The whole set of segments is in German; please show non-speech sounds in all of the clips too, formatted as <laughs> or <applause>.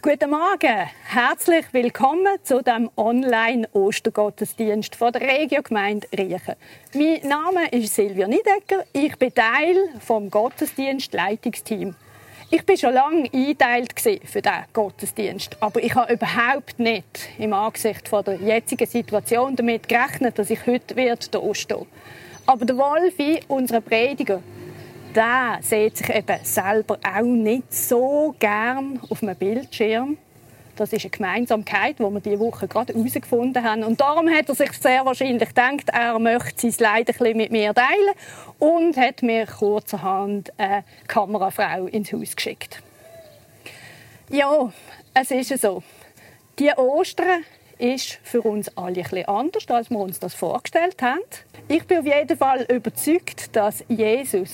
Guten Morgen, herzlich willkommen zu dem Online-Ostergottesdienst von der Regiogemeinde Riechen. Mein Name ist Silvia Niedecker, ich bin Teil vom Gottesdienstleitungsteam. Ich bin schon lange eingeteilt für diesen Gottesdienst, aber ich habe überhaupt nicht im Angesicht der jetzigen Situation damit gerechnet, dass ich heute hier stehe. Aber der Wolfi, unser Prediger, der sieht sich eben selber auch nicht so gern auf einem Bildschirm. Das ist eine Gemeinsamkeit, die wir diese Woche gerade herausgefunden haben. Und darum hat er sich sehr wahrscheinlich gedacht, er möchte sein Leid ein mit mir teilen und hat mir kurzerhand eine Kamerafrau ins Haus geschickt. Ja, es ist so. Die Ostern ist für uns alle ein anders, als wir uns das vorgestellt haben. Ich bin auf jeden Fall überzeugt, dass Jesus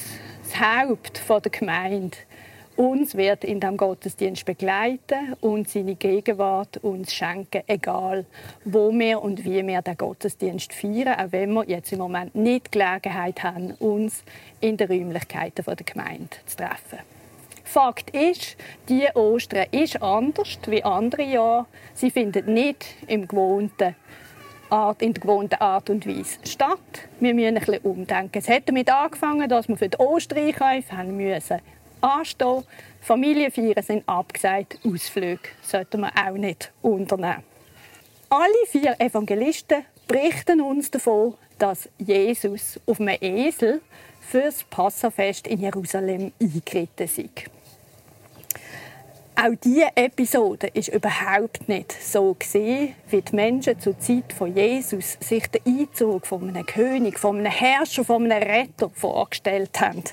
Haupt der Gemeinde uns wird in dem Gottesdienst begleiten und seine Gegenwart uns schenken, egal wo wir und wie wir den Gottesdienst feiern, auch wenn wir jetzt im Moment nicht die Gelegenheit haben, uns in den Räumlichkeiten der Gemeinde zu treffen. Fakt ist, die Ostern ist anders wie andere Jahre. Sie findet nicht im gewohnten Art, in der gewohnten Art und Weise statt. Wir müssen ein bisschen umdenken. Es hat damit angefangen, dass wir für die Ostereinkäufe haben müssen anstehen. Familienfeiern sind abgesagt, Ausflüge sollten wir auch nicht unternehmen. Alle vier Evangelisten berichten uns davon, dass Jesus auf einem Esel für das Passafest in Jerusalem eingeritten ist. Auch diese Episode ist überhaupt nicht so gesehen, wie die Menschen zur Zeit von Jesus sich den Einzug von einem König, von einem Herrscher, von einem Retter vorgestellt haben.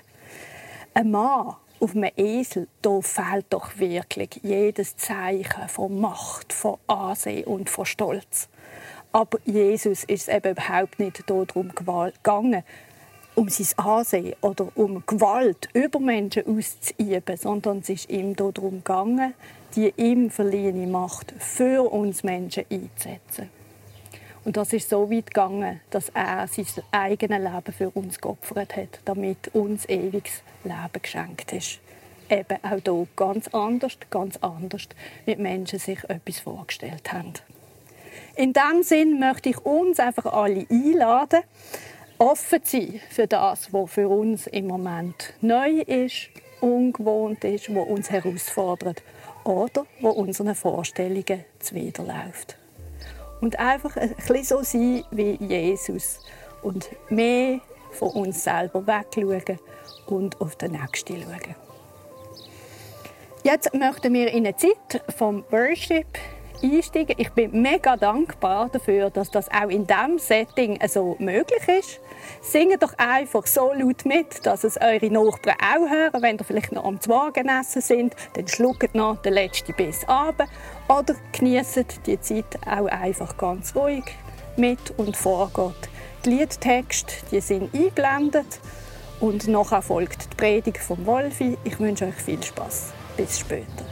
Ein Mann auf einem Esel, da fehlt doch wirklich jedes Zeichen von Macht, von Ansehen und von Stolz. Aber Jesus ist es eben überhaupt nicht darum gegangen, um sein Ansehen oder um Gewalt über Menschen auszuüben, sondern es ist ihm darum gegangen, die ihm verliehene Macht für uns Menschen einzusetzen. Und das ist so weit gegangen, dass er sein eigenes Leben für uns geopfert hat, damit uns ewiges Leben geschenkt ist. Eben auch hier ganz anders, ganz anders, wie Menschen sich etwas vorgestellt haben. In diesem Sinn möchte ich uns einfach alle einladen, offen sein für das, was für uns im Moment neu ist, ungewohnt ist, was uns herausfordert oder was unseren Vorstellungen zuwiderläuft. Und einfach ein bisschen so sein wie Jesus und mehr von uns selber wegschauen und auf den Nächsten schauen. Jetzt möchten wir in eine Zeit vom Worship einsteigen. Ich bin mega dankbar dafür, dass das auch in diesem Setting so möglich ist. Singt doch einfach so laut mit, dass es eure Nachbarn auch hören. Wenn ihr vielleicht noch am Zwagenessen sind, dann schluckt noch den letzten Biss ab. Oder genießt die Zeit auch einfach ganz ruhig mit und vorgeht. Die Liedtexte die sind eingeblendet und nachher folgt die Predigt von Wolfi. Ich wünsche euch viel Spaß. Bis später.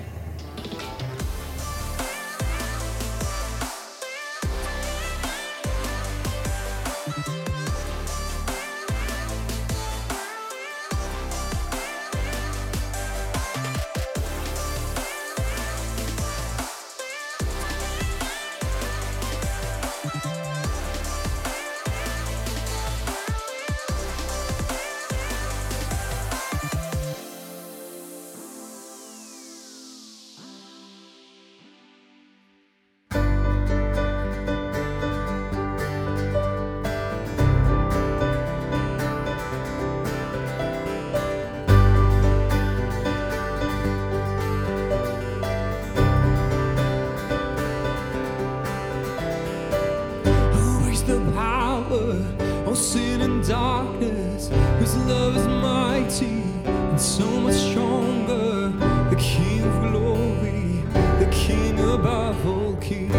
power, all sin and darkness. Whose love is mighty and so much stronger. The King of glory, the King above all kings.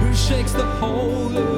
Who shakes the whole earth.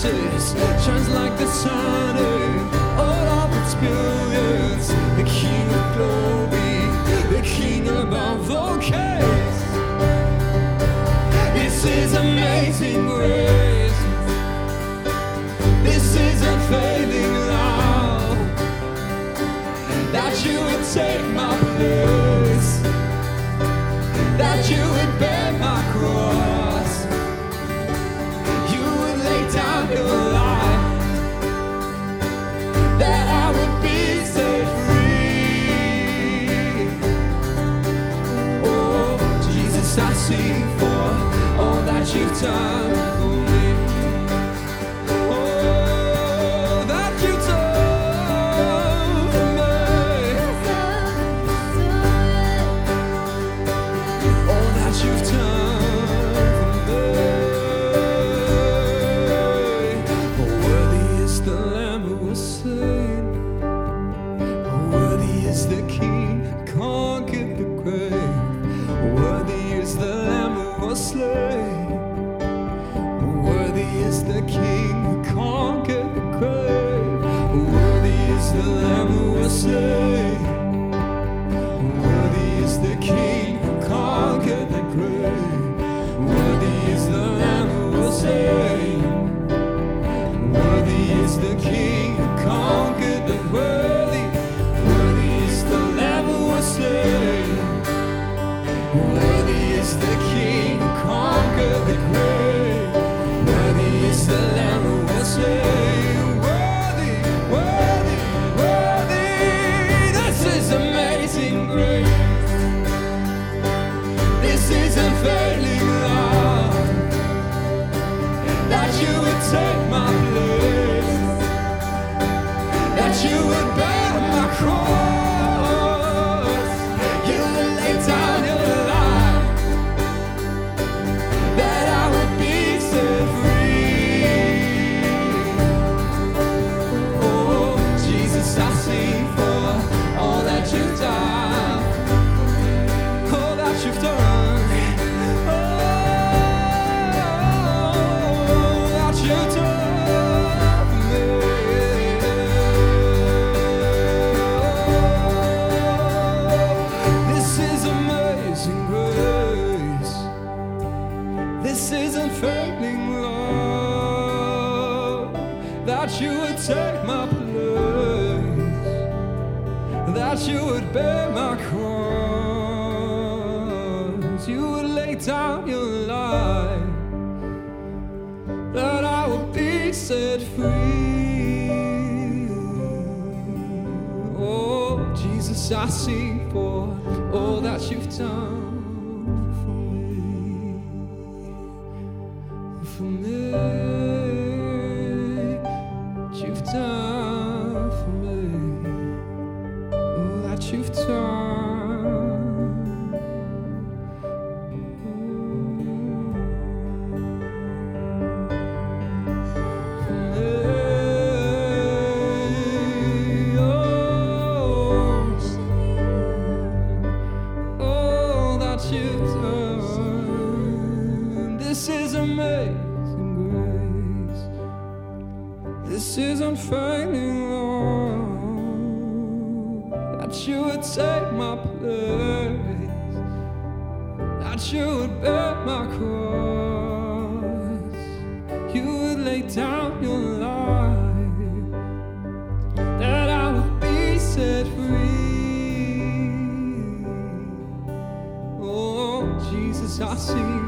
shines like the sun. I see for all that you've done. is unfading love. That you would take my place, that you would bear my cross, you would lay down your life, that I would be set free. Oh, Jesus, I see.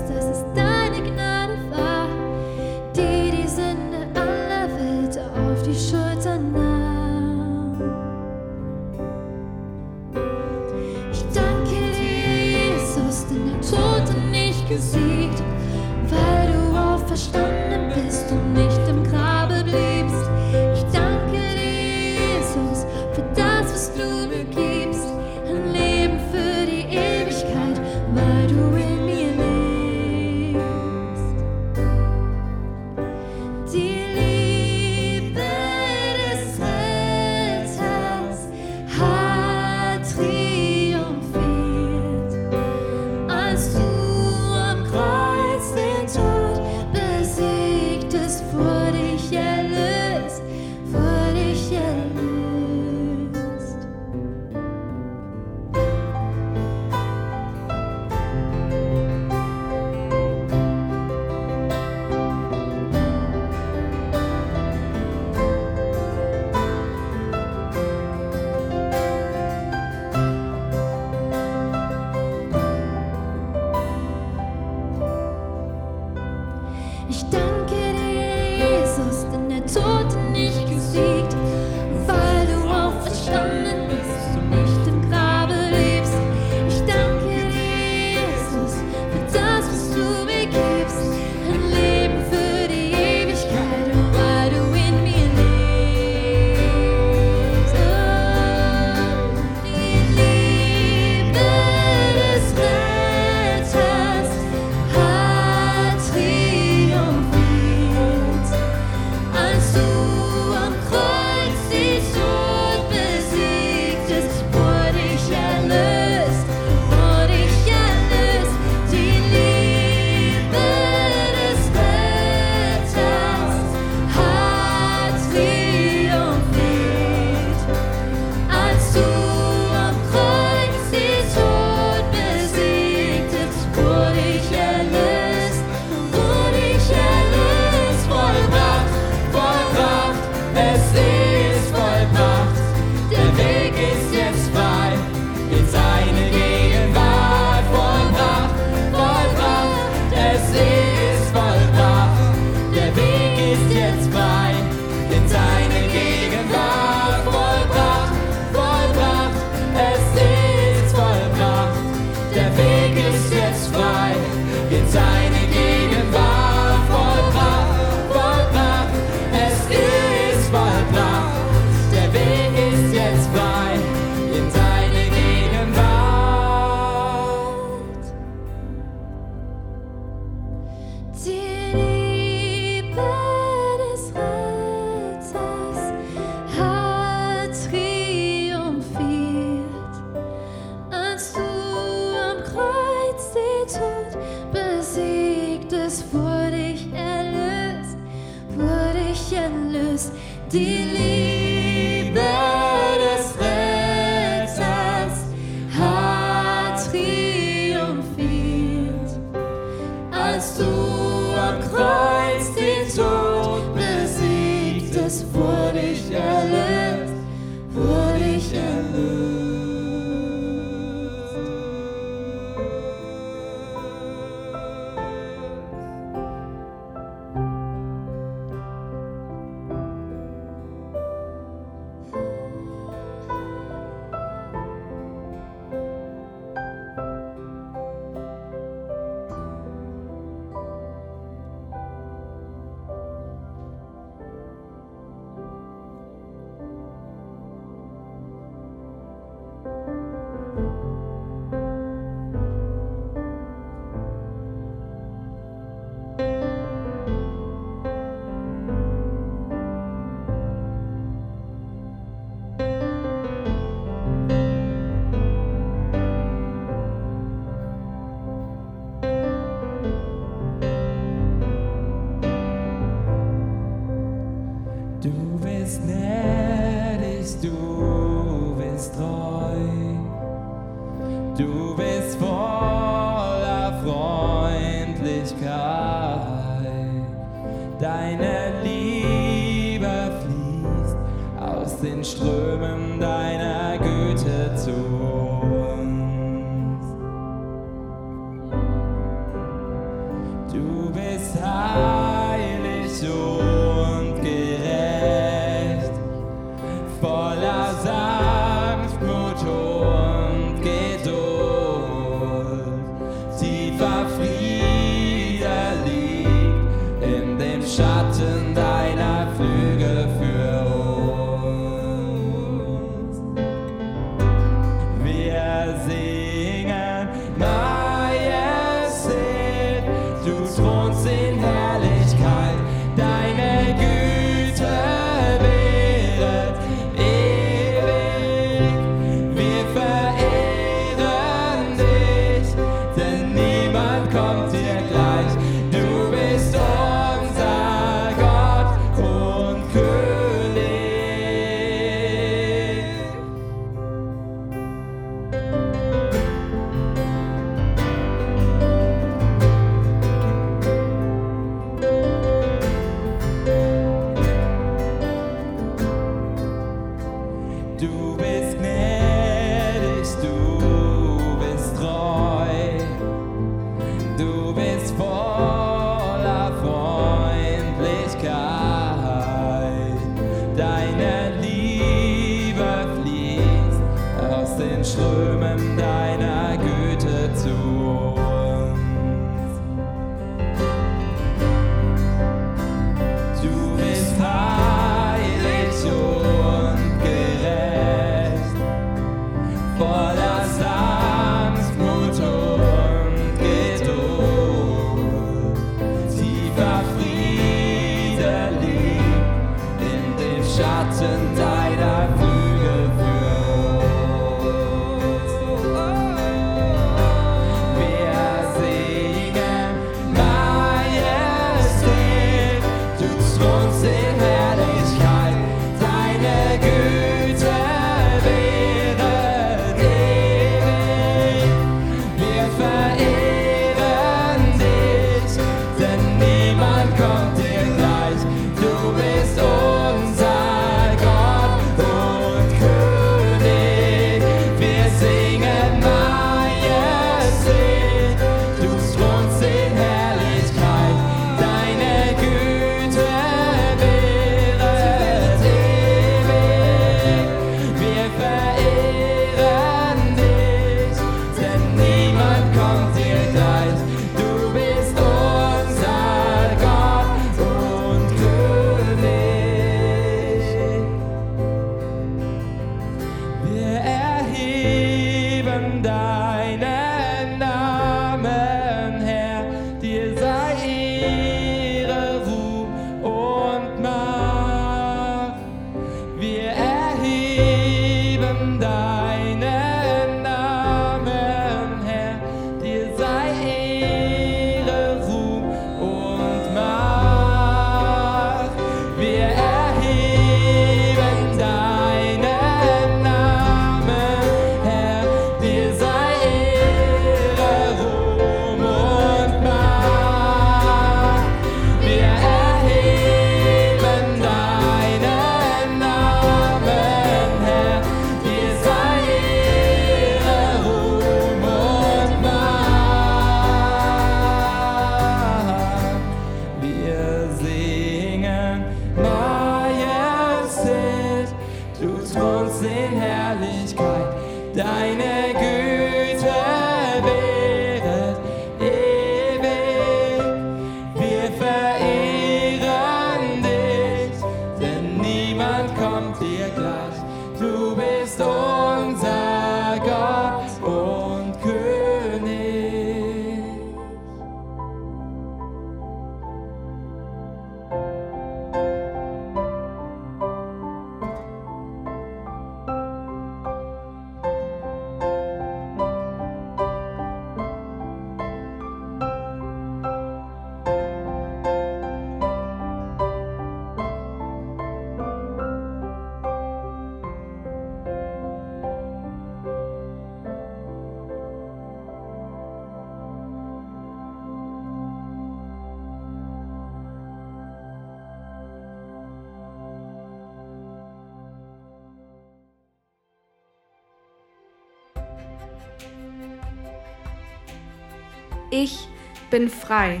Ich bin frei.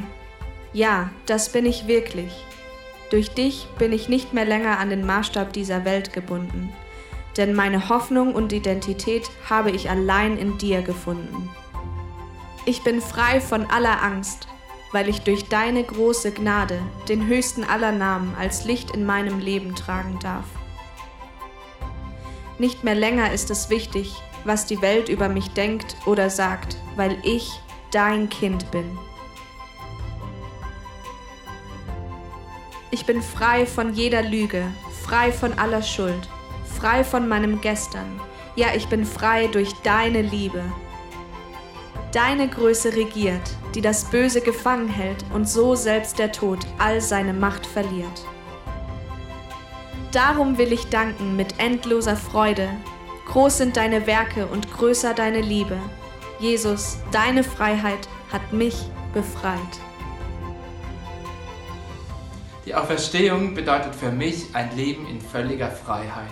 Ja, das bin ich wirklich. Durch dich bin ich nicht mehr länger an den Maßstab dieser Welt gebunden. Denn meine Hoffnung und Identität habe ich allein in dir gefunden. Ich bin frei von aller Angst, weil ich durch deine große Gnade den höchsten aller Namen als Licht in meinem Leben tragen darf. Nicht mehr länger ist es wichtig, was die Welt über mich denkt oder sagt, weil ich dein Kind bin. Ich bin frei von jeder Lüge, frei von aller Schuld, frei von meinem Gestern. Ja, ich bin frei durch deine Liebe. Deine Größe regiert, die das Böse gefangen hält und so selbst der Tod all seine Macht verliert. Darum will ich danken mit endloser Freude. Groß sind deine Werke und größer deine Liebe. Jesus, deine Freiheit hat mich befreit. Die Auferstehung bedeutet für mich ein Leben in völliger Freiheit.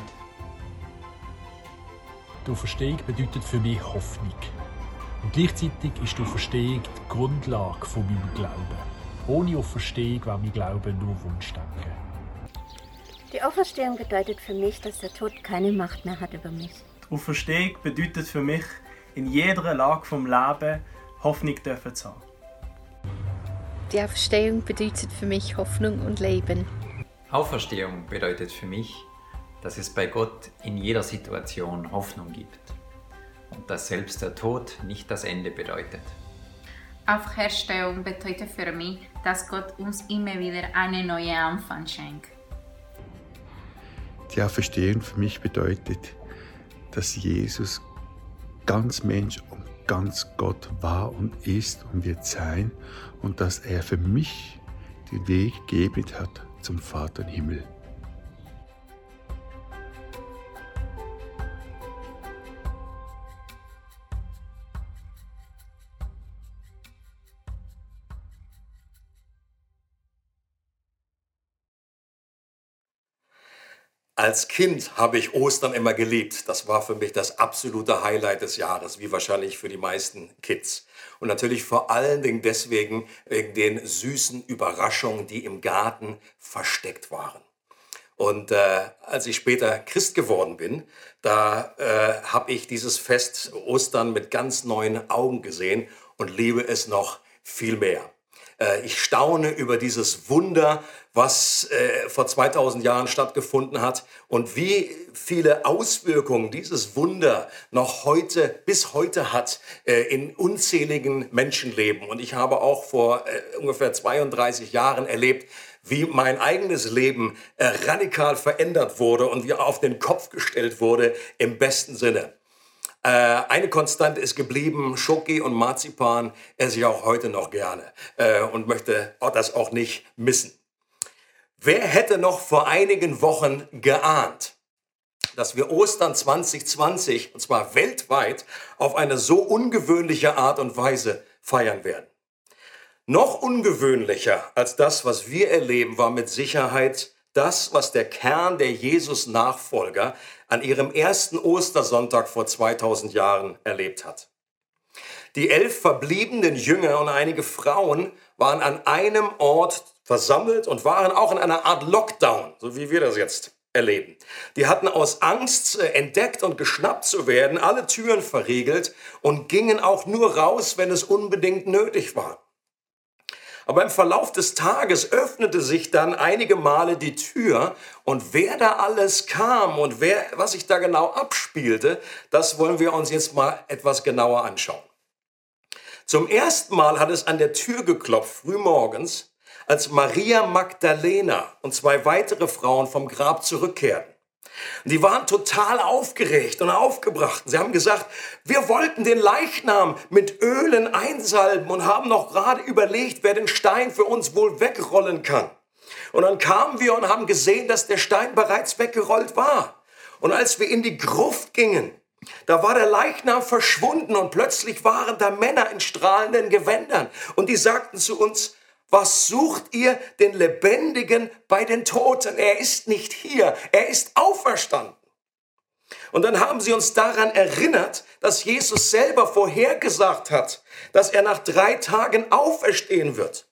Die Auferstehung bedeutet für mich Hoffnung. Und gleichzeitig ist die Auferstehung die Grundlage von meinem Glauben. Ohne Auferstehung wäre mein Glaube nur Wunschdenken. Die Auferstehung bedeutet für mich, dass der Tod keine Macht mehr hat über mich. Die Auferstehung bedeutet für mich, in jeder Lage vom Leben Hoffnung dürfen zu haben. Die Auferstehung bedeutet für mich Hoffnung und Leben. Auferstehung bedeutet für mich, dass es bei Gott in jeder Situation Hoffnung gibt und dass selbst der Tod nicht das Ende bedeutet. Auferstehung bedeutet für mich, dass Gott uns immer wieder einen neuen Anfang schenkt. Die Auferstehung für mich bedeutet, dass Jesus ganz Mensch und ganz Gott war und ist und wird sein und dass er für mich den Weg geebnet hat zum Vater im Himmel. Als Kind habe ich Ostern immer geliebt. Das war für mich das absolute Highlight des Jahres, wie wahrscheinlich für die meisten Kids. Und natürlich vor allen Dingen deswegen wegen den süßen Überraschungen, die im Garten versteckt waren. Und äh, als ich später Christ geworden bin, da äh, habe ich dieses Fest Ostern mit ganz neuen Augen gesehen und liebe es noch viel mehr. Äh, ich staune über dieses Wunder, was äh, vor 2000 Jahren stattgefunden hat und wie viele Auswirkungen dieses Wunder noch heute, bis heute hat äh, in unzähligen Menschenleben. Und ich habe auch vor ungefähr 32 Jahren erlebt, wie mein eigenes Leben radikal verändert wurde und wie auf den Kopf gestellt wurde im besten Sinne. Äh, eine Konstante ist geblieben, Schoki und Marzipan esse ich auch heute noch gerne äh, und möchte das auch nicht missen. Wer hätte noch vor einigen Wochen geahnt, dass wir Ostern 2020, und zwar weltweit, auf eine so ungewöhnliche Art und Weise feiern werden? Noch ungewöhnlicher als das, was wir erleben, war mit Sicherheit das, was der Kern der Jesus-Nachfolger an ihrem ersten Ostersonntag vor 2000 Jahren erlebt hat. Die elf verbliebenen Jünger und einige Frauen waren an einem Ort versammelt und waren auch in einer Art Lockdown, so wie wir das jetzt erleben. Die hatten aus Angst, äh, entdeckt und geschnappt zu werden, alle Türen verriegelt und gingen auch nur raus, wenn es unbedingt nötig war. Aber im Verlauf des Tages öffnete sich dann einige Male die Tür und wer da alles kam und wer, was sich da genau abspielte, das wollen wir uns jetzt mal etwas genauer anschauen. Zum ersten Mal hat es an der Tür geklopft, frühmorgens, als Maria Magdalena und zwei weitere Frauen vom Grab zurückkehrten. Die waren total aufgeregt und aufgebracht. Sie haben gesagt, wir wollten den Leichnam mit Ölen einsalben und haben noch gerade überlegt, wer den Stein für uns wohl wegrollen kann. Und dann kamen wir und haben gesehen, dass der Stein bereits weggerollt war. Und als wir in die Gruft gingen, da war der Leichnam verschwunden und plötzlich waren da Männer in strahlenden Gewändern und die sagten zu uns, was sucht ihr den Lebendigen bei den Toten? Er ist nicht hier, er ist auferstanden. Und dann haben sie uns daran erinnert, dass Jesus selber vorhergesagt hat, dass er nach drei Tagen auferstehen wird.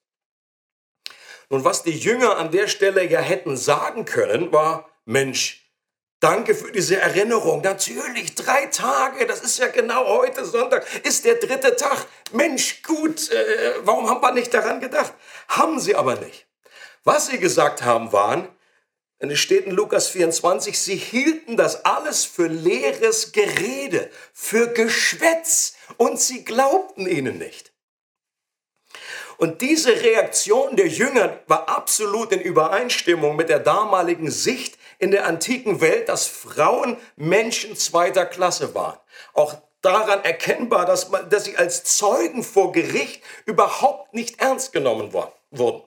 Nun, was die Jünger an der Stelle ja hätten sagen können, war, Mensch, Danke für diese Erinnerung. Natürlich, drei Tage, das ist ja genau heute Sonntag, ist der dritte Tag. Mensch, gut, äh, warum haben wir nicht daran gedacht? Haben sie aber nicht. Was sie gesagt haben, waren, es steht in Lukas 24, sie hielten das alles für leeres Gerede, für Geschwätz und sie glaubten ihnen nicht. Und diese Reaktion der Jünger war absolut in Übereinstimmung mit der damaligen Sicht in der antiken Welt, dass Frauen Menschen zweiter Klasse waren. Auch daran erkennbar, dass, man, dass sie als Zeugen vor Gericht überhaupt nicht ernst genommen wurden.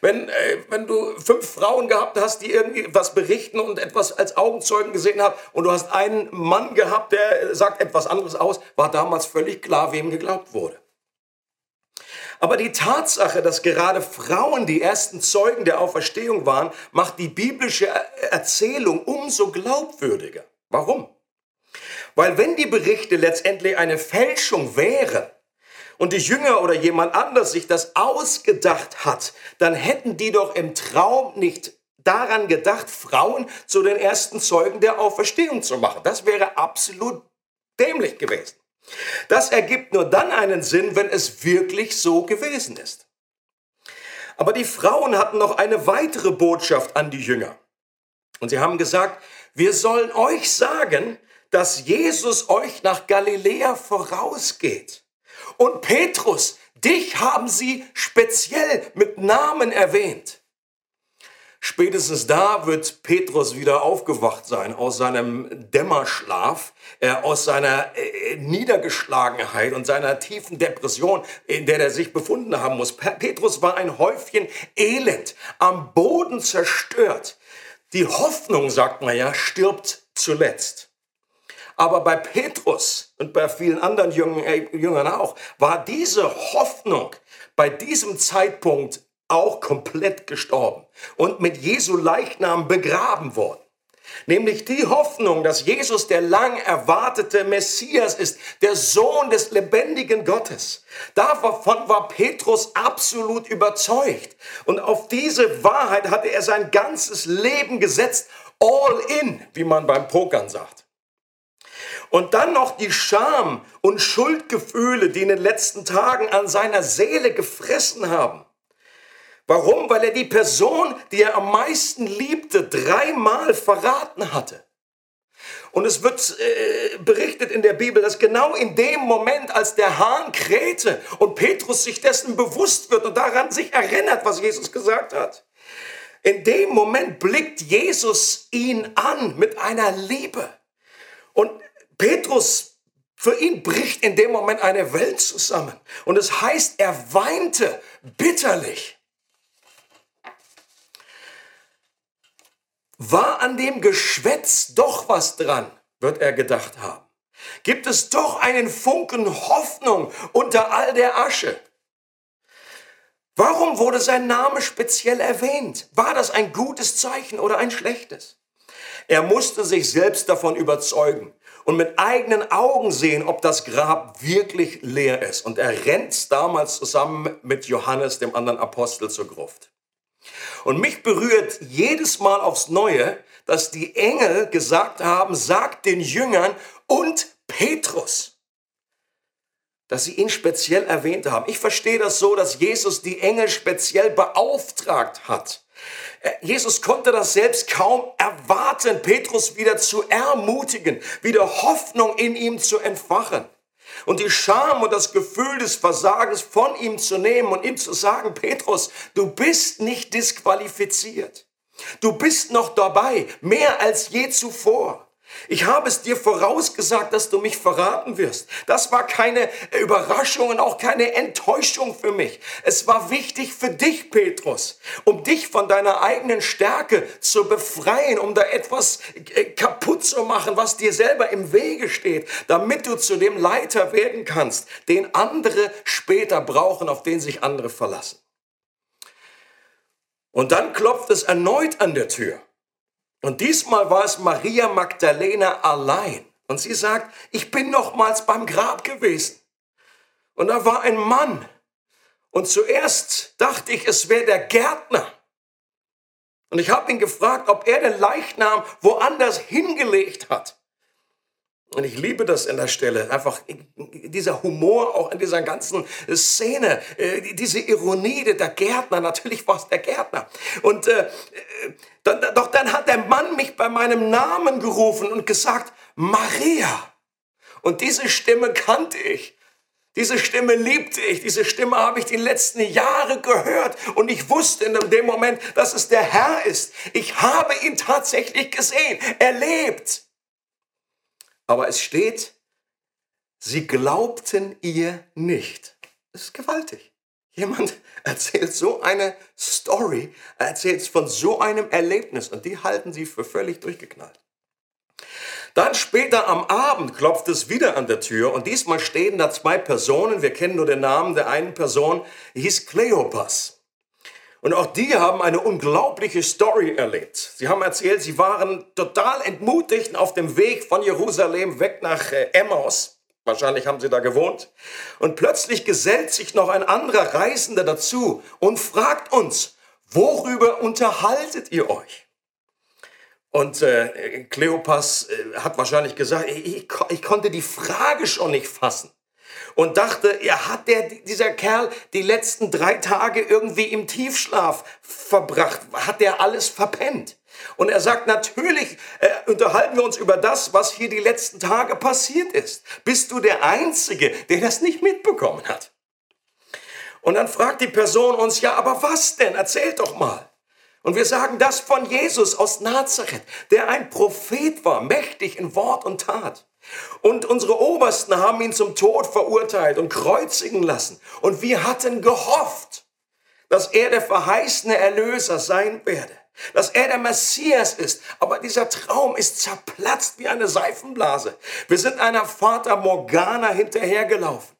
Wenn, äh, wenn du fünf Frauen gehabt hast, die irgendwie was berichten und etwas als Augenzeugen gesehen haben und du hast einen Mann gehabt, der sagt etwas anderes aus, war damals völlig klar, wem geglaubt wurde. Aber die Tatsache, dass gerade Frauen die ersten Zeugen der Auferstehung waren, macht die biblische Erzählung umso glaubwürdiger. Warum? Weil wenn die Berichte letztendlich eine Fälschung wären und die Jünger oder jemand anders sich das ausgedacht hat, dann hätten die doch im Traum nicht daran gedacht, Frauen zu den ersten Zeugen der Auferstehung zu machen. Das wäre absolut dämlich gewesen. Das ergibt nur dann einen Sinn, wenn es wirklich so gewesen ist. Aber die Frauen hatten noch eine weitere Botschaft an die Jünger. Und sie haben gesagt, wir sollen euch sagen, dass Jesus euch nach Galiläa vorausgeht. Und Petrus, dich haben sie speziell mit Namen erwähnt. Spätestens da wird Petrus wieder aufgewacht sein aus seinem Dämmerschlaf, äh, aus seiner äh, Niedergeschlagenheit und seiner tiefen Depression, in der er sich befunden haben muss. Petrus war ein Häufchen Elend, am Boden zerstört. Die Hoffnung, sagt man ja, stirbt zuletzt. Aber bei Petrus und bei vielen anderen äh, Jüngern auch war diese Hoffnung bei diesem Zeitpunkt auch komplett gestorben und mit Jesu Leichnam begraben worden. Nämlich die Hoffnung, dass Jesus der lang erwartete Messias ist, der Sohn des lebendigen Gottes. Davon war Petrus absolut überzeugt. Und auf diese Wahrheit hatte er sein ganzes Leben gesetzt. All in, wie man beim Pokern sagt. Und dann noch die Scham und Schuldgefühle, die in den letzten Tagen an seiner Seele gefressen haben. Warum? Weil er die Person, die er am meisten liebte, dreimal verraten hatte. Und es wird äh, berichtet in der Bibel, dass genau in dem Moment, als der Hahn krähte und Petrus sich dessen bewusst wird und daran sich erinnert, was Jesus gesagt hat, in dem Moment blickt Jesus ihn an mit einer Liebe. Und Petrus, für ihn bricht in dem Moment eine Welt zusammen. Und es heißt, er weinte bitterlich. War an dem Geschwätz doch was dran, wird er gedacht haben. Gibt es doch einen Funken Hoffnung unter all der Asche? Warum wurde sein Name speziell erwähnt? War das ein gutes Zeichen oder ein schlechtes? Er musste sich selbst davon überzeugen und mit eigenen Augen sehen, ob das Grab wirklich leer ist. Und er rennt damals zusammen mit Johannes, dem anderen Apostel, zur Gruft. Und mich berührt jedes Mal aufs Neue, dass die Engel gesagt haben, sagt den Jüngern und Petrus, dass sie ihn speziell erwähnt haben. Ich verstehe das so, dass Jesus die Engel speziell beauftragt hat. Äh, Jesus konnte das selbst kaum erwarten, Petrus wieder zu ermutigen, wieder Hoffnung in ihm zu entfachen und die Scham und das Gefühl des Versagens von ihm zu nehmen und ihm zu sagen, Petrus, du bist nicht disqualifiziert. Du bist noch dabei, mehr als je zuvor. Ich habe es dir vorausgesagt, dass du mich verraten wirst. Das war keine Überraschung und auch keine Enttäuschung für mich. Es war wichtig für dich, Petrus, um dich von deiner eigenen Stärke zu befreien, um da etwas äh, kaputt zu machen, was dir selber im Wege steht, damit du zu dem Leiter werden kannst, den andere später brauchen, auf den sich andere verlassen. Und dann klopft es erneut an der Tür. Und diesmal war es Maria Magdalena allein. Und sie sagt, ich bin nochmals beim Grab gewesen. Und da war ein Mann. Und zuerst dachte ich, es wäre der Gärtner. Und ich habe ihn gefragt, ob er den Leichnam woanders hingelegt hat. Und ich liebe das in der Stelle, einfach dieser Humor auch in dieser ganzen Szene, äh, diese Ironie, der Gärtner, natürlich war es der Gärtner. Und äh, doch dann hat der Mann mich bei meinem Namen gerufen und gesagt, Maria. Und diese Stimme kannte ich. Diese Stimme liebte ich, diese Stimme habe ich die letzten Jahre gehört und ich wusste in dem Moment, dass es der Herr ist. Ich habe ihn tatsächlich gesehen, er lebt. Aber es steht, sie glaubten ihr nicht. Das ist gewaltig. Jemand <laughs> erzählt so eine Story, erzählt von so einem Erlebnis und die halten sie für völlig durchgeknallt. Dann später am Abend klopft es wieder an der Tür und diesmal stehen da zwei Personen. Wir kennen nur den Namen der einen Person, hieß Kleopas. Und auch die haben eine unglaubliche Story erlebt. Sie haben erzählt, sie waren total entmutigt auf dem Weg von Jerusalem weg nach äh, Emmaus. Wahrscheinlich haben sie da gewohnt. Und plötzlich gesellt sich noch ein anderer Reisender dazu und fragt uns, Worüber unterhaltet ihr euch? Und äh, Kleopas äh, hat wahrscheinlich gesagt, ich, ich, ich konnte die Frage schon nicht fassen und dachte, ja, hat der, dieser Kerl die letzten drei Tage irgendwie im Tiefschlaf verbracht? Hat der alles verpennt? Und er sagt, natürlich äh, unterhalten wir uns über das, was hier die letzten Tage passiert ist. Bist du der Einzige, der das nicht mitbekommen hat? Und dann fragt die Person uns, ja, aber was denn? Erzählt doch mal. Und wir sagen das von Jesus aus Nazareth, der ein Prophet war, mächtig in Wort und Tat. Und unsere Obersten haben ihn zum Tod verurteilt und kreuzigen lassen. Und wir hatten gehofft, dass er der verheißene Erlöser sein werde, dass er der Messias ist. Aber dieser Traum ist zerplatzt wie eine Seifenblase. Wir sind einer Vater Morgana hinterhergelaufen.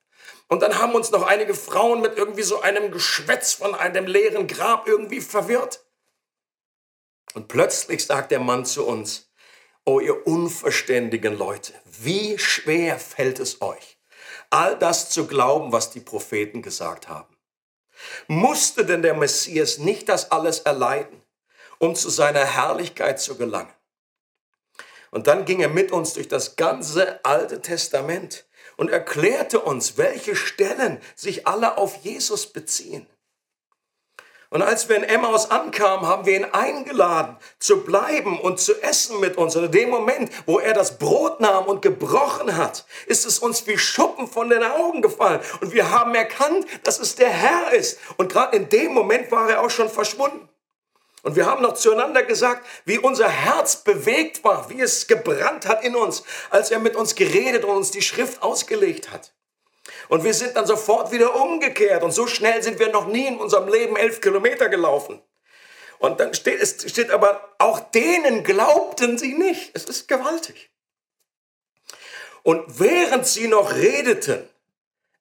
Und dann haben uns noch einige Frauen mit irgendwie so einem Geschwätz von einem leeren Grab irgendwie verwirrt. Und plötzlich sagt der Mann zu uns, oh ihr unverständigen Leute, wie schwer fällt es euch, all das zu glauben, was die Propheten gesagt haben. Musste denn der Messias nicht das alles erleiden, um zu seiner Herrlichkeit zu gelangen? Und dann ging er mit uns durch das ganze Alte Testament und erklärte uns, welche Stellen sich alle auf Jesus beziehen. Und als wir in Emmaus ankamen, haben wir ihn eingeladen, zu bleiben und zu essen mit uns. Und in dem Moment, wo er das Brot nahm und gebrochen hat, ist es uns wie Schuppen von den Augen gefallen. Und wir haben erkannt, dass es der Herr ist. Und gerade in dem Moment war er auch schon verschwunden. Und wir haben noch zueinander gesagt, wie unser Herz bewegt war, wie es gebrannt hat in uns, als er mit uns geredet und uns die Schrift ausgelegt hat. Und wir sind dann sofort wieder umgekehrt. Und so schnell sind wir noch nie in unserem Leben elf Kilometer gelaufen. Und dann steht es steht aber, auch denen glaubten sie nicht. Es ist gewaltig. Und während sie noch redeten,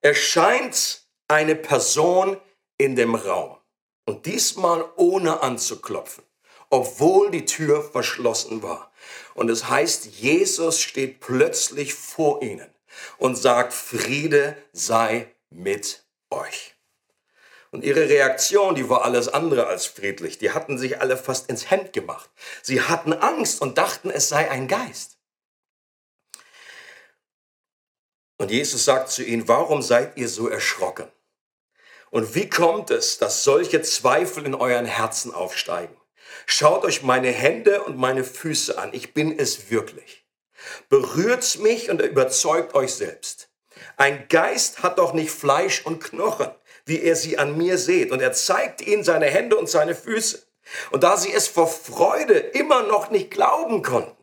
erscheint eine Person in dem Raum. Und diesmal ohne anzuklopfen, obwohl die Tür verschlossen war. Und es heißt, Jesus steht plötzlich vor ihnen und sagt, Friede sei mit euch. Und ihre Reaktion, die war alles andere als friedlich. Die hatten sich alle fast ins Hemd gemacht. Sie hatten Angst und dachten, es sei ein Geist. Und Jesus sagt zu ihnen, warum seid ihr so erschrocken? Und wie kommt es, dass solche Zweifel in euren Herzen aufsteigen? Schaut euch meine Hände und meine Füße an. Ich bin es wirklich. Berührt mich und überzeugt euch selbst. Ein Geist hat doch nicht Fleisch und Knochen, wie ihr sie an mir seht. Und er zeigt ihnen seine Hände und seine Füße. Und da sie es vor Freude immer noch nicht glauben konnten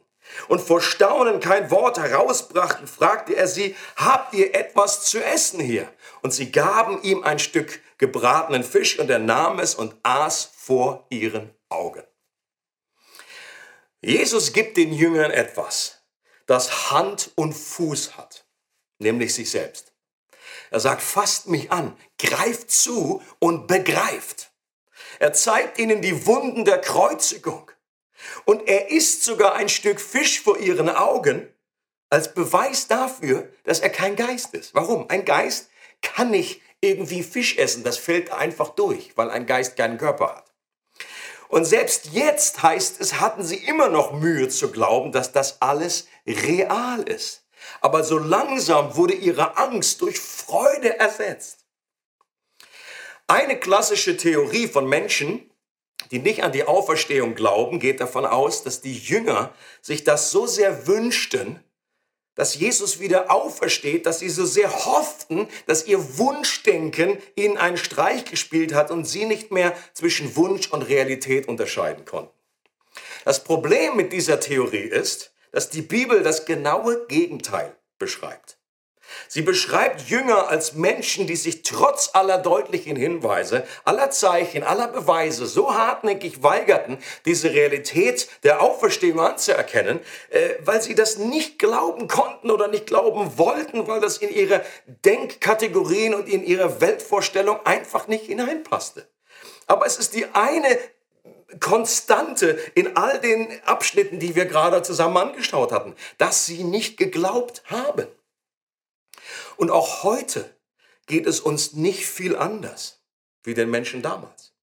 und vor Staunen kein Wort herausbrachten, fragte er sie, habt ihr etwas zu essen hier? Und sie gaben ihm ein Stück gebratenen Fisch und er nahm es und aß vor ihren Augen. Jesus gibt den Jüngern etwas das Hand und Fuß hat, nämlich sich selbst. Er sagt, fasst mich an, greift zu und begreift. Er zeigt ihnen die Wunden der Kreuzigung. Und er isst sogar ein Stück Fisch vor ihren Augen als Beweis dafür, dass er kein Geist ist. Warum? Ein Geist kann nicht irgendwie Fisch essen. Das fällt einfach durch, weil ein Geist keinen Körper hat. Und selbst jetzt heißt es, hatten sie immer noch Mühe zu glauben, dass das alles real ist. Aber so langsam wurde ihre Angst durch Freude ersetzt. Eine klassische Theorie von Menschen, die nicht an die Auferstehung glauben, geht davon aus, dass die Jünger sich das so sehr wünschten, dass Jesus wieder aufersteht, dass sie so sehr hofften, dass ihr Wunschdenken ihnen einen Streich gespielt hat und sie nicht mehr zwischen Wunsch und Realität unterscheiden konnten. Das Problem mit dieser Theorie ist, dass die Bibel das genaue Gegenteil beschreibt. Sie beschreibt Jünger als Menschen, die sich trotz aller deutlichen Hinweise, aller Zeichen, aller Beweise so hartnäckig weigerten, diese Realität der Auferstehung anzuerkennen, äh, weil sie das nicht glauben konnten oder nicht glauben wollten, weil das in ihre Denkkategorien und in ihre Weltvorstellung einfach nicht hineinpasste. Aber es ist die eine Konstante in all den Abschnitten, die wir gerade zusammen angeschaut hatten, dass sie nicht geglaubt haben. Und auch heute geht es uns nicht viel anders wie den Menschen damals.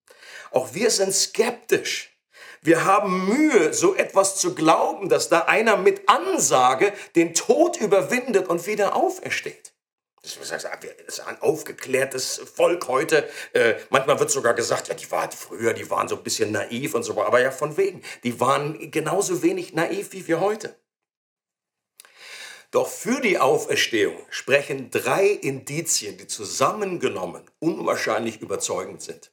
Auch wir sind skeptisch. Wir haben Mühe, so etwas zu glauben, dass da einer mit Ansage den Tod überwindet und wieder aufersteht. Das ist ein aufgeklärtes Volk heute. Äh, manchmal wird sogar gesagt, ja, die waren früher, die waren so ein bisschen naiv und so, aber ja, von wegen. Die waren genauso wenig naiv wie wir heute. Doch für die Auferstehung sprechen drei Indizien, die zusammengenommen unwahrscheinlich überzeugend sind.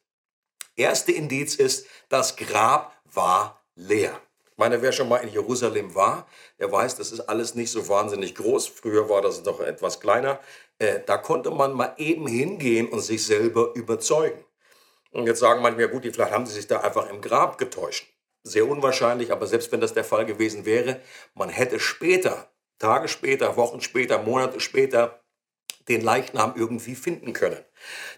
Erste Indiz ist, das Grab war leer. Ich meine, wer schon mal in Jerusalem war, der weiß, das ist alles nicht so wahnsinnig groß. Früher war das noch etwas kleiner. Äh, da konnte man mal eben hingehen und sich selber überzeugen. Und jetzt sagen manche, ja gut, vielleicht haben sie sich da einfach im Grab getäuscht. Sehr unwahrscheinlich, aber selbst wenn das der Fall gewesen wäre, man hätte später Tage später, Wochen später, Monate später den Leichnam irgendwie finden können.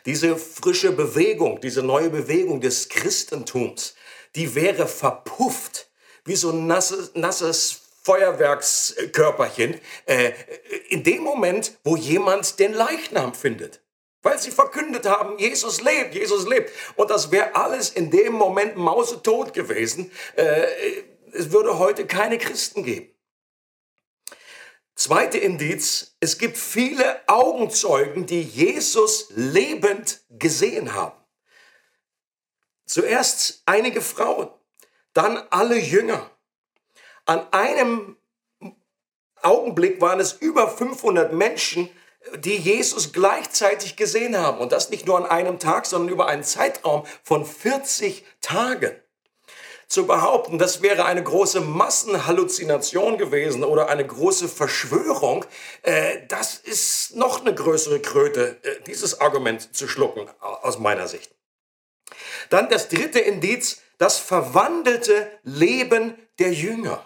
Diese frische Bewegung, diese neue Bewegung des Christentums, die wäre verpufft wie so ein nasses, nasses Feuerwerkskörperchen äh, in dem Moment, wo jemand den Leichnam findet. Weil sie verkündet haben, Jesus lebt, Jesus lebt. Und das wäre alles in dem Moment mausetot gewesen. Äh, es würde heute keine Christen geben. Zweite Indiz, es gibt viele Augenzeugen, die Jesus lebend gesehen haben. Zuerst einige Frauen, dann alle Jünger. An einem Augenblick waren es über 500 Menschen, die Jesus gleichzeitig gesehen haben. Und das nicht nur an einem Tag, sondern über einen Zeitraum von 40 Tagen zu behaupten, das wäre eine große Massenhalluzination gewesen oder eine große Verschwörung, äh, das ist noch eine größere Kröte, äh, dieses Argument zu schlucken, aus meiner Sicht. Dann das dritte Indiz, das verwandelte Leben der Jünger.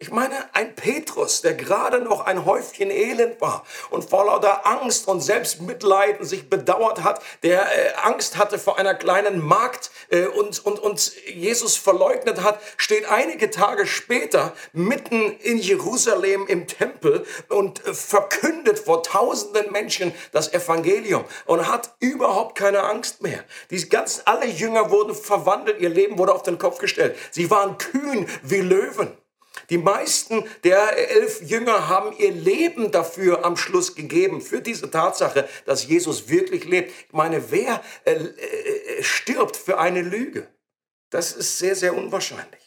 Ich meine, ein Petrus, der gerade noch ein Häufchen Elend war und vor lauter Angst und Selbstmitleiden sich bedauert hat, der äh, Angst hatte vor einer kleinen Magd äh, und, und, und Jesus verleugnet hat, steht einige Tage später mitten in Jerusalem im Tempel und äh, verkündet vor tausenden Menschen das Evangelium und hat überhaupt keine Angst mehr. Die ganzen, alle Jünger wurden verwandelt, ihr Leben wurde auf den Kopf gestellt. Sie waren kühn wie Löwen. Die meisten der elf Jünger haben ihr Leben dafür am Schluss gegeben, für diese Tatsache, dass Jesus wirklich lebt. Ich meine, wer äh, äh, stirbt für eine Lüge? Das ist sehr, sehr unwahrscheinlich.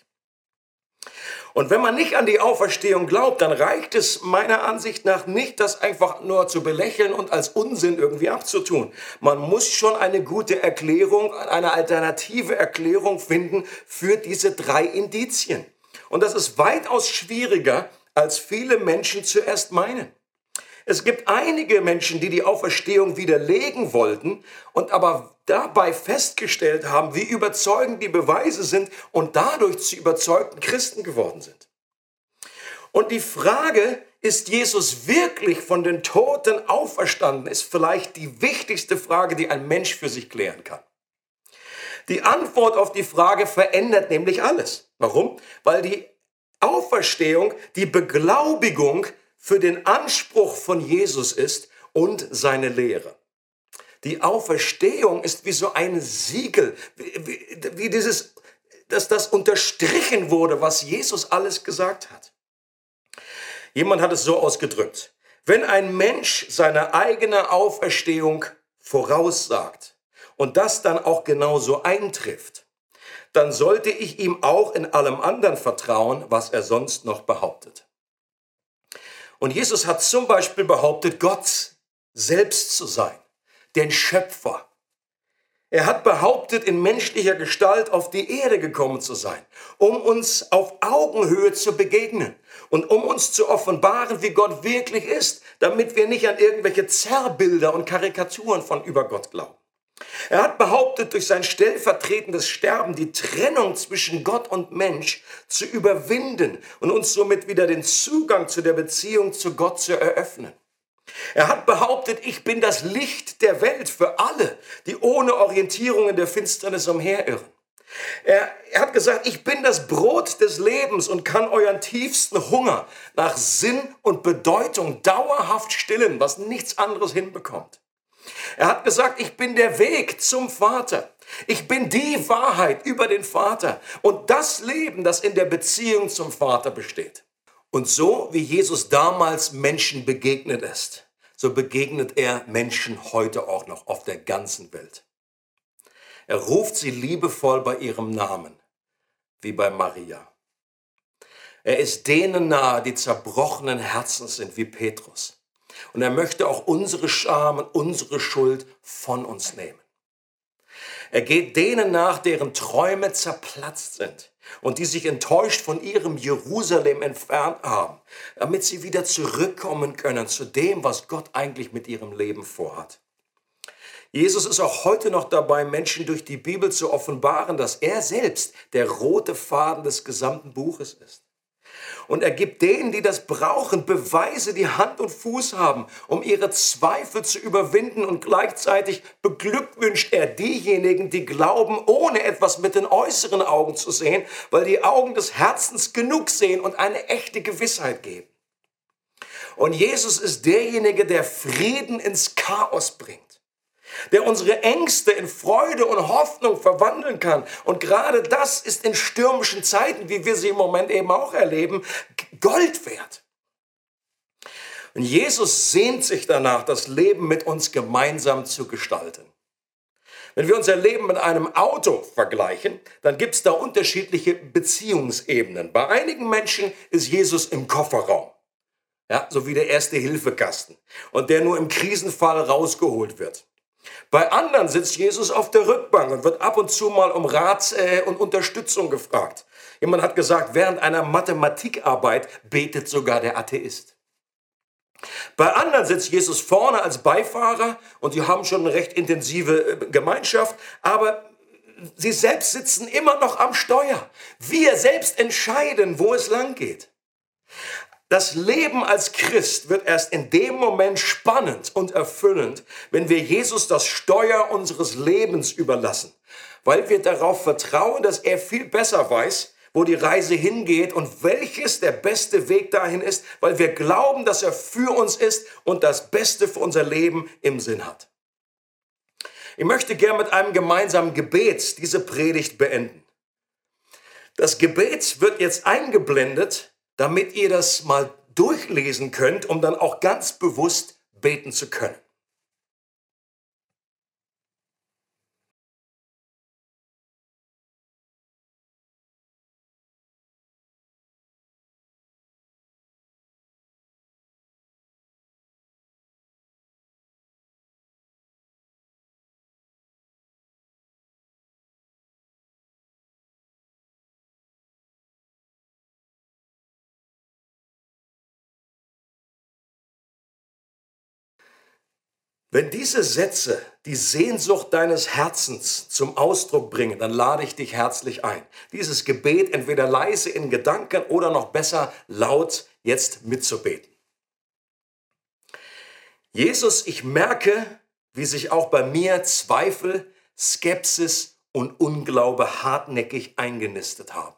Und wenn man nicht an die Auferstehung glaubt, dann reicht es meiner Ansicht nach nicht, das einfach nur zu belächeln und als Unsinn irgendwie abzutun. Man muss schon eine gute Erklärung, eine alternative Erklärung finden für diese drei Indizien. Und das ist weitaus schwieriger, als viele Menschen zuerst meinen. Es gibt einige Menschen, die die Auferstehung widerlegen wollten und aber dabei festgestellt haben, wie überzeugend die Beweise sind und dadurch zu überzeugten Christen geworden sind. Und die Frage, ist Jesus wirklich von den Toten auferstanden, ist vielleicht die wichtigste Frage, die ein Mensch für sich klären kann. Die Antwort auf die Frage verändert nämlich alles. Warum? Weil die Auferstehung die Beglaubigung für den Anspruch von Jesus ist und seine Lehre. Die Auferstehung ist wie so ein Siegel, wie, wie, wie dieses, dass das unterstrichen wurde, was Jesus alles gesagt hat. Jemand hat es so ausgedrückt. Wenn ein Mensch seine eigene Auferstehung voraussagt, und das dann auch genauso eintrifft, dann sollte ich ihm auch in allem anderen vertrauen, was er sonst noch behauptet. Und Jesus hat zum Beispiel behauptet, Gott selbst zu sein, den Schöpfer. Er hat behauptet, in menschlicher Gestalt auf die Erde gekommen zu sein, um uns auf Augenhöhe zu begegnen und um uns zu offenbaren, wie Gott wirklich ist, damit wir nicht an irgendwelche Zerrbilder und Karikaturen von über Gott glauben. Er hat behauptet, durch sein stellvertretendes Sterben die Trennung zwischen Gott und Mensch zu überwinden und uns somit wieder den Zugang zu der Beziehung zu Gott zu eröffnen. Er hat behauptet, ich bin das Licht der Welt für alle, die ohne Orientierung in der Finsternis umherirren. Er, er, hat gesagt, ich bin das Brot des Lebens und kann euren tiefsten Hunger nach Sinn und Bedeutung dauerhaft stillen, was nichts anderes hinbekommt. Er hat gesagt, ich bin der Weg zum Vater. Ich bin die Wahrheit über den Vater und das Leben, das in der Beziehung zum Vater besteht. Und so wie Jesus damals Menschen begegnet ist, so begegnet er Menschen heute auch noch auf der ganzen Welt. Er ruft sie liebevoll bei ihrem Namen, wie bei Maria. Er ist denen nahe, die zerbrochenen Herzen sind, wie Petrus. Und er möchte auch unsere Scham und unsere Schuld von uns nehmen. Er geht denen nach, deren Träume zerplatzt sind und die sich enttäuscht von ihrem Jerusalem entfernt haben, damit sie wieder zurückkommen können zu dem, was Gott eigentlich mit ihrem Leben vorhat. Jesus ist auch heute noch dabei, Menschen durch die Bibel zu offenbaren, dass er selbst der rote Faden des gesamten Buches ist. Und er gibt denen, die das brauchen, Beweise, die Hand und Fuß haben, um ihre Zweifel zu überwinden. Und gleichzeitig beglückwünscht er diejenigen, die glauben, ohne etwas mit den äußeren Augen zu sehen, weil die Augen des Herzens genug sehen und eine echte Gewissheit geben. Und Jesus ist derjenige, der Frieden ins Chaos bringt der unsere Ängste in Freude und Hoffnung verwandeln kann. Und gerade das ist in stürmischen Zeiten, wie wir sie im Moment eben auch erleben, Gold wert. Und Jesus sehnt sich danach, das Leben mit uns gemeinsam zu gestalten. Wenn wir unser Leben mit einem Auto vergleichen, dann gibt es da unterschiedliche Beziehungsebenen. Bei einigen Menschen ist Jesus im Kofferraum, ja, so wie der erste Hilfekasten, und der nur im Krisenfall rausgeholt wird. Bei anderen sitzt Jesus auf der Rückbank und wird ab und zu mal um Rat äh, und Unterstützung gefragt. Jemand hat gesagt, während einer Mathematikarbeit betet sogar der Atheist. Bei anderen sitzt Jesus vorne als Beifahrer und die haben schon eine recht intensive äh, Gemeinschaft, aber sie selbst sitzen immer noch am Steuer. Wir selbst entscheiden, wo es lang geht. Das Leben als Christ wird erst in dem Moment spannend und erfüllend, wenn wir Jesus das Steuer unseres Lebens überlassen, weil wir darauf vertrauen, dass er viel besser weiß, wo die Reise hingeht und welches der beste Weg dahin ist, weil wir glauben, dass er für uns ist und das Beste für unser Leben im Sinn hat. Ich möchte gern mit einem gemeinsamen Gebet diese Predigt beenden. Das Gebet wird jetzt eingeblendet damit ihr das mal durchlesen könnt, um dann auch ganz bewusst beten zu können. Wenn diese Sätze die Sehnsucht deines Herzens zum Ausdruck bringen, dann lade ich dich herzlich ein, dieses Gebet entweder leise in Gedanken oder noch besser laut jetzt mitzubeten. Jesus, ich merke, wie sich auch bei mir Zweifel, Skepsis und Unglaube hartnäckig eingenistet haben.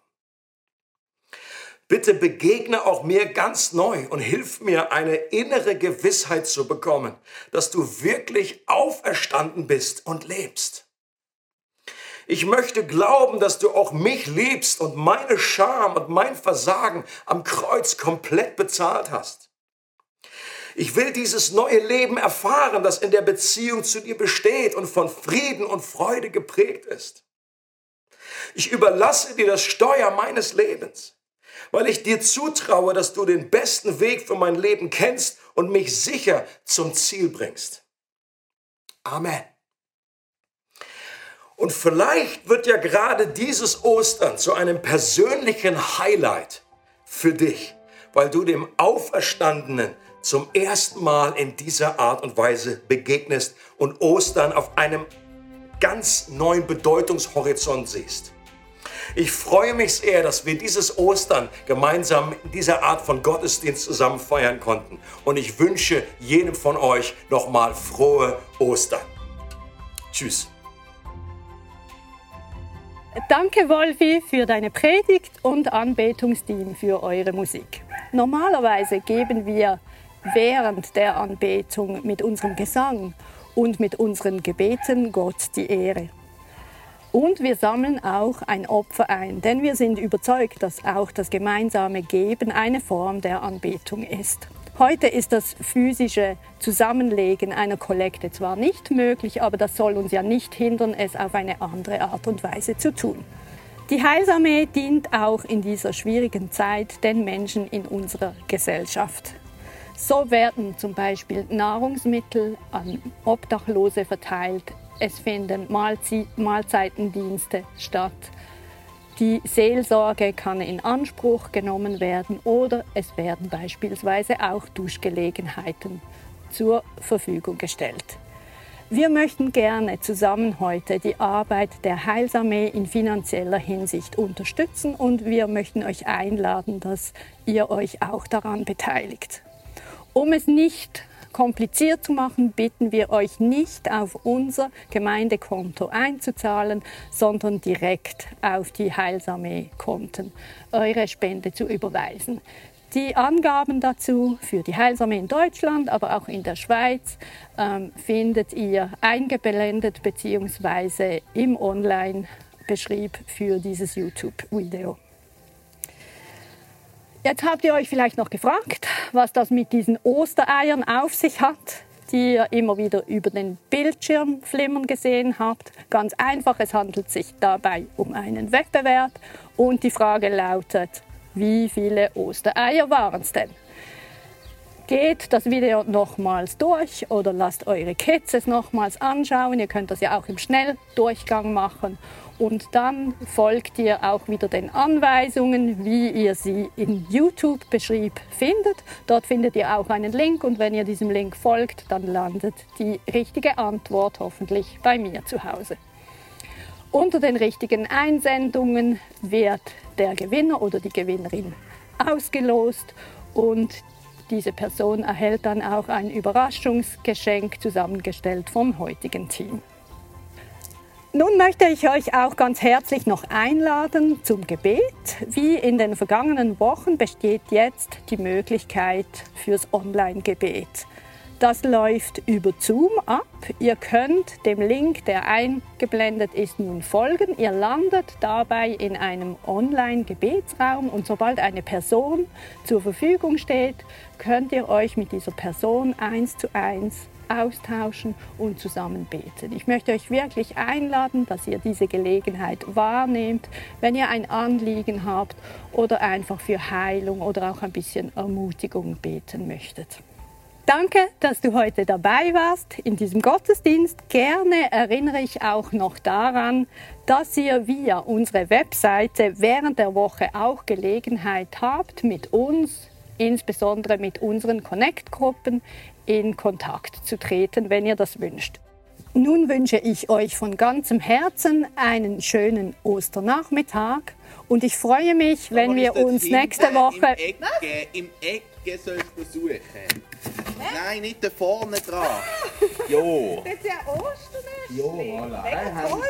Bitte begegne auch mir ganz neu und hilf mir, eine innere Gewissheit zu bekommen, dass du wirklich auferstanden bist und lebst. Ich möchte glauben, dass du auch mich liebst und meine Scham und mein Versagen am Kreuz komplett bezahlt hast. Ich will dieses neue Leben erfahren, das in der Beziehung zu dir besteht und von Frieden und Freude geprägt ist. Ich überlasse dir das Steuer meines Lebens weil ich dir zutraue, dass du den besten Weg für mein Leben kennst und mich sicher zum Ziel bringst. Amen. Und vielleicht wird ja gerade dieses Ostern zu einem persönlichen Highlight für dich, weil du dem Auferstandenen zum ersten Mal in dieser Art und Weise begegnest und Ostern auf einem ganz neuen Bedeutungshorizont siehst. Ich freue mich sehr, dass wir dieses Ostern gemeinsam in dieser Art von Gottesdienst zusammen feiern konnten. Und ich wünsche jedem von euch nochmal frohe Ostern. Tschüss. Danke, Wolfi, für deine Predigt und Anbetungsteam für eure Musik. Normalerweise geben wir während der Anbetung mit unserem Gesang und mit unseren Gebeten Gott die Ehre. Und wir sammeln auch ein Opfer ein, denn wir sind überzeugt, dass auch das gemeinsame Geben eine Form der Anbetung ist. Heute ist das physische Zusammenlegen einer Kollekte zwar nicht möglich, aber das soll uns ja nicht hindern, es auf eine andere Art und Weise zu tun. Die Heilsarmee dient auch in dieser schwierigen Zeit den Menschen in unserer Gesellschaft. So werden zum Beispiel Nahrungsmittel an Obdachlose verteilt, es finden Mahlze Mahlzeitendienste statt, die Seelsorge kann in Anspruch genommen werden oder es werden beispielsweise auch Duschgelegenheiten zur Verfügung gestellt. Wir möchten gerne zusammen heute die Arbeit der Heilsarmee in finanzieller Hinsicht unterstützen und wir möchten euch einladen, dass ihr euch auch daran beteiligt. Um es nicht kompliziert zu machen, bitten wir euch nicht auf unser Gemeindekonto einzuzahlen, sondern direkt auf die Heilsarmee-Konten eure Spende zu überweisen. Die Angaben dazu für die Heilsarmee in Deutschland, aber auch in der Schweiz, ähm, findet ihr eingeblendet bzw. im Online-Beschrieb für dieses YouTube-Video. Jetzt habt ihr euch vielleicht noch gefragt, was das mit diesen Ostereiern auf sich hat, die ihr immer wieder über den Bildschirm flimmern gesehen habt. Ganz einfach, es handelt sich dabei um einen Wettbewerb und die Frage lautet, wie viele Ostereier waren es denn? Geht das Video nochmals durch oder lasst eure Kids es nochmals anschauen. Ihr könnt das ja auch im Schnelldurchgang machen und dann folgt ihr auch wieder den Anweisungen, wie ihr sie im YouTube-Beschrieb findet. Dort findet ihr auch einen Link und wenn ihr diesem Link folgt, dann landet die richtige Antwort hoffentlich bei mir zu Hause. Unter den richtigen Einsendungen wird der Gewinner oder die Gewinnerin ausgelost und diese Person erhält dann auch ein Überraschungsgeschenk zusammengestellt vom heutigen Team. Nun möchte ich euch auch ganz herzlich noch einladen zum Gebet. Wie in den vergangenen Wochen besteht jetzt die Möglichkeit fürs Online-Gebet. Das läuft über Zoom ab. Ihr könnt dem Link, der eingeblendet ist, nun folgen. Ihr landet dabei in einem Online-Gebetsraum und sobald eine Person zur Verfügung steht, könnt ihr euch mit dieser Person eins zu eins austauschen und zusammen beten. Ich möchte euch wirklich einladen, dass ihr diese Gelegenheit wahrnehmt, wenn ihr ein Anliegen habt oder einfach für Heilung oder auch ein bisschen Ermutigung beten möchtet. Danke, dass du heute dabei warst in diesem Gottesdienst. Gerne erinnere ich auch noch daran, dass ihr via unsere Webseite während der Woche auch Gelegenheit habt, mit uns, insbesondere mit unseren Connect-Gruppen, in Kontakt zu treten, wenn ihr das wünscht. Nun wünsche ich euch von ganzem Herzen einen schönen Osternachmittag und ich freue mich, wenn wir uns nächste Woche. Im Ecke, im Ecke sollst du suchen. Nein, nicht da vorne dran. <laughs> Jo. Das ist ja Osternest. Jo, voilà. Mega toll.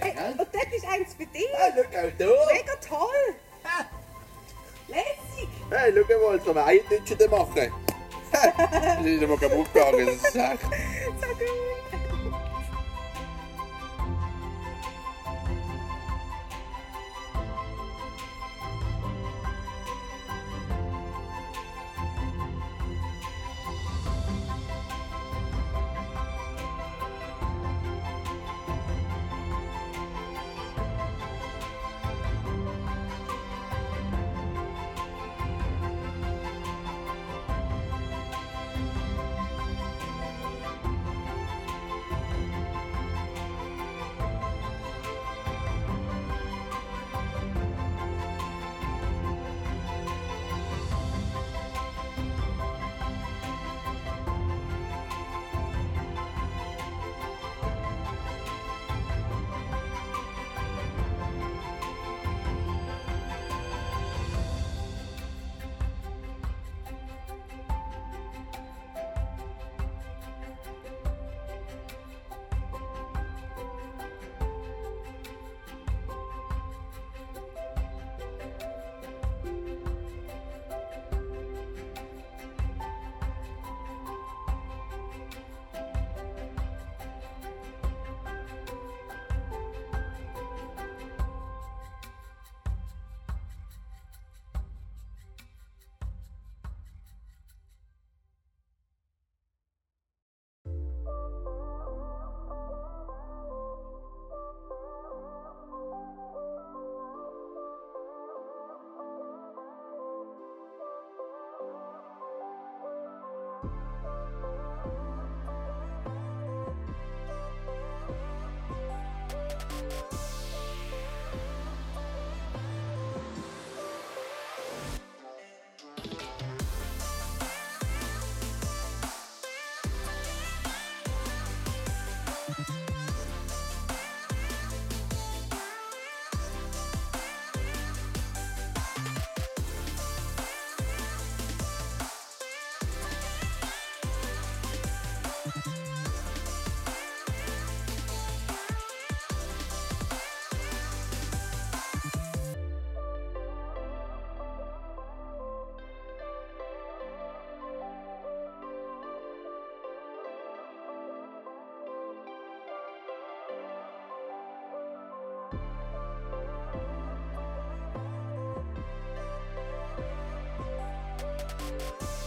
Hey, und das ist eins für dich. Ah, schau auch da. Mega toll. Lässig. Hey, schau mal, so einen Eiertütschen machen. Das ist aber kaputt gegangen, das ist echt. So gut. あ!